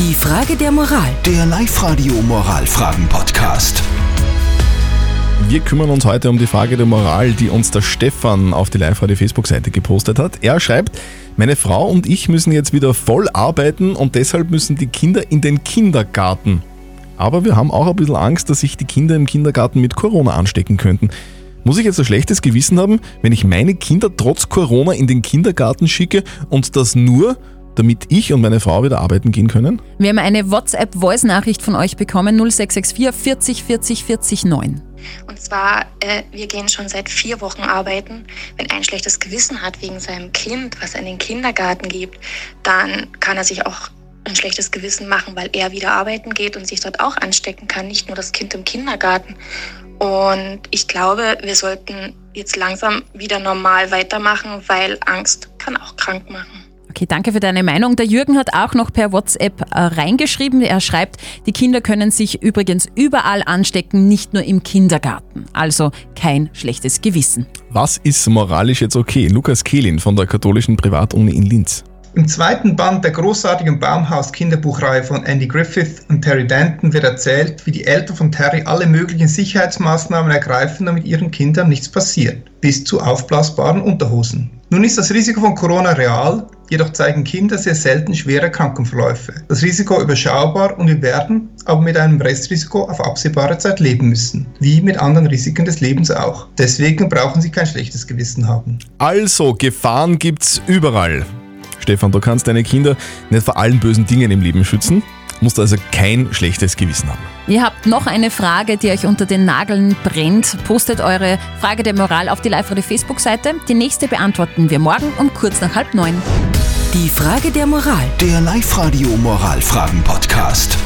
Die Frage der Moral. Der Live-Radio Moralfragen-Podcast. Wir kümmern uns heute um die Frage der Moral, die uns der Stefan auf die Live-Radio Facebook-Seite gepostet hat. Er schreibt, meine Frau und ich müssen jetzt wieder voll arbeiten und deshalb müssen die Kinder in den Kindergarten. Aber wir haben auch ein bisschen Angst, dass sich die Kinder im Kindergarten mit Corona anstecken könnten. Muss ich jetzt ein schlechtes Gewissen haben, wenn ich meine Kinder trotz Corona in den Kindergarten schicke und das nur, damit ich und meine Frau wieder arbeiten gehen können? Wir haben eine WhatsApp-Voice-Nachricht von euch bekommen, 0664 40 40 40 9. Und zwar, äh, wir gehen schon seit vier Wochen arbeiten. Wenn ein schlechtes Gewissen hat wegen seinem Kind, was er in den Kindergarten gibt, dann kann er sich auch ein schlechtes Gewissen machen, weil er wieder arbeiten geht und sich dort auch anstecken kann, nicht nur das Kind im Kindergarten. Und ich glaube, wir sollten jetzt langsam wieder normal weitermachen, weil Angst kann auch krank machen. Okay, danke für deine Meinung. Der Jürgen hat auch noch per WhatsApp äh, reingeschrieben. Er schreibt, die Kinder können sich übrigens überall anstecken, nicht nur im Kindergarten. Also kein schlechtes Gewissen. Was ist moralisch jetzt okay? Lukas Kehlin von der katholischen Privatuni in Linz. Im zweiten Band der großartigen Baumhaus-Kinderbuchreihe von Andy Griffith und Terry Denton wird erzählt, wie die Eltern von Terry alle möglichen Sicherheitsmaßnahmen ergreifen, damit ihren Kindern nichts passiert, bis zu aufblasbaren Unterhosen. Nun ist das Risiko von Corona real, jedoch zeigen Kinder sehr selten schwere Krankenverläufe. Das Risiko überschaubar und wir werden aber mit einem Restrisiko auf absehbare Zeit leben müssen, wie mit anderen Risiken des Lebens auch. Deswegen brauchen Sie kein schlechtes Gewissen haben. Also, Gefahren gibt's überall. Stefan, du kannst deine Kinder nicht vor allen bösen Dingen im Leben schützen, musst also kein schlechtes Gewissen haben. Ihr habt noch eine Frage, die euch unter den Nageln brennt. Postet eure Frage der Moral auf die Live-Radio Facebook-Seite. Die nächste beantworten wir morgen um kurz nach halb neun. Die Frage der Moral. Der Live-Radio Moralfragen-Podcast.